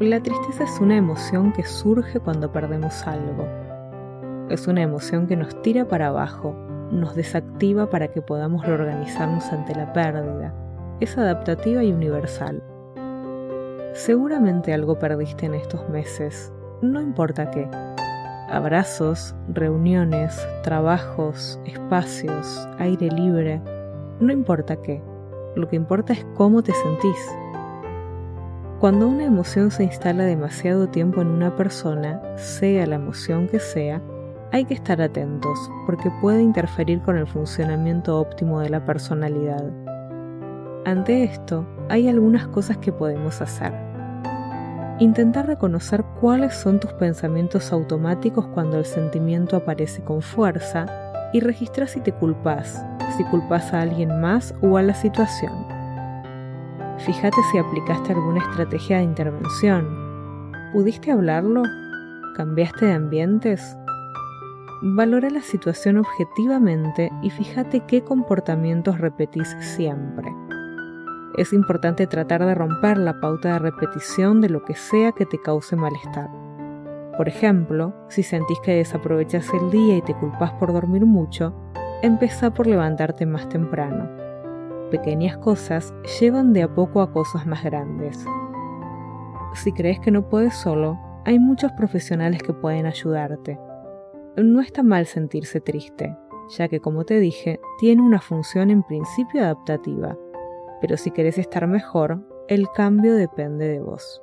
La tristeza es una emoción que surge cuando perdemos algo. Es una emoción que nos tira para abajo, nos desactiva para que podamos reorganizarnos ante la pérdida. Es adaptativa y universal. Seguramente algo perdiste en estos meses, no importa qué. Abrazos, reuniones, trabajos, espacios, aire libre, no importa qué. Lo que importa es cómo te sentís. Cuando una emoción se instala demasiado tiempo en una persona, sea la emoción que sea, hay que estar atentos porque puede interferir con el funcionamiento óptimo de la personalidad. Ante esto, hay algunas cosas que podemos hacer. Intentar reconocer cuáles son tus pensamientos automáticos cuando el sentimiento aparece con fuerza y registrar si te culpas, si culpas a alguien más o a la situación. Fíjate si aplicaste alguna estrategia de intervención. ¿Pudiste hablarlo? ¿Cambiaste de ambientes? Valora la situación objetivamente y fíjate qué comportamientos repetís siempre. Es importante tratar de romper la pauta de repetición de lo que sea que te cause malestar. Por ejemplo, si sentís que desaprovechas el día y te culpas por dormir mucho, empieza por levantarte más temprano pequeñas cosas llevan de a poco a cosas más grandes. Si crees que no puedes solo, hay muchos profesionales que pueden ayudarte. No está mal sentirse triste, ya que como te dije, tiene una función en principio adaptativa, pero si querés estar mejor, el cambio depende de vos.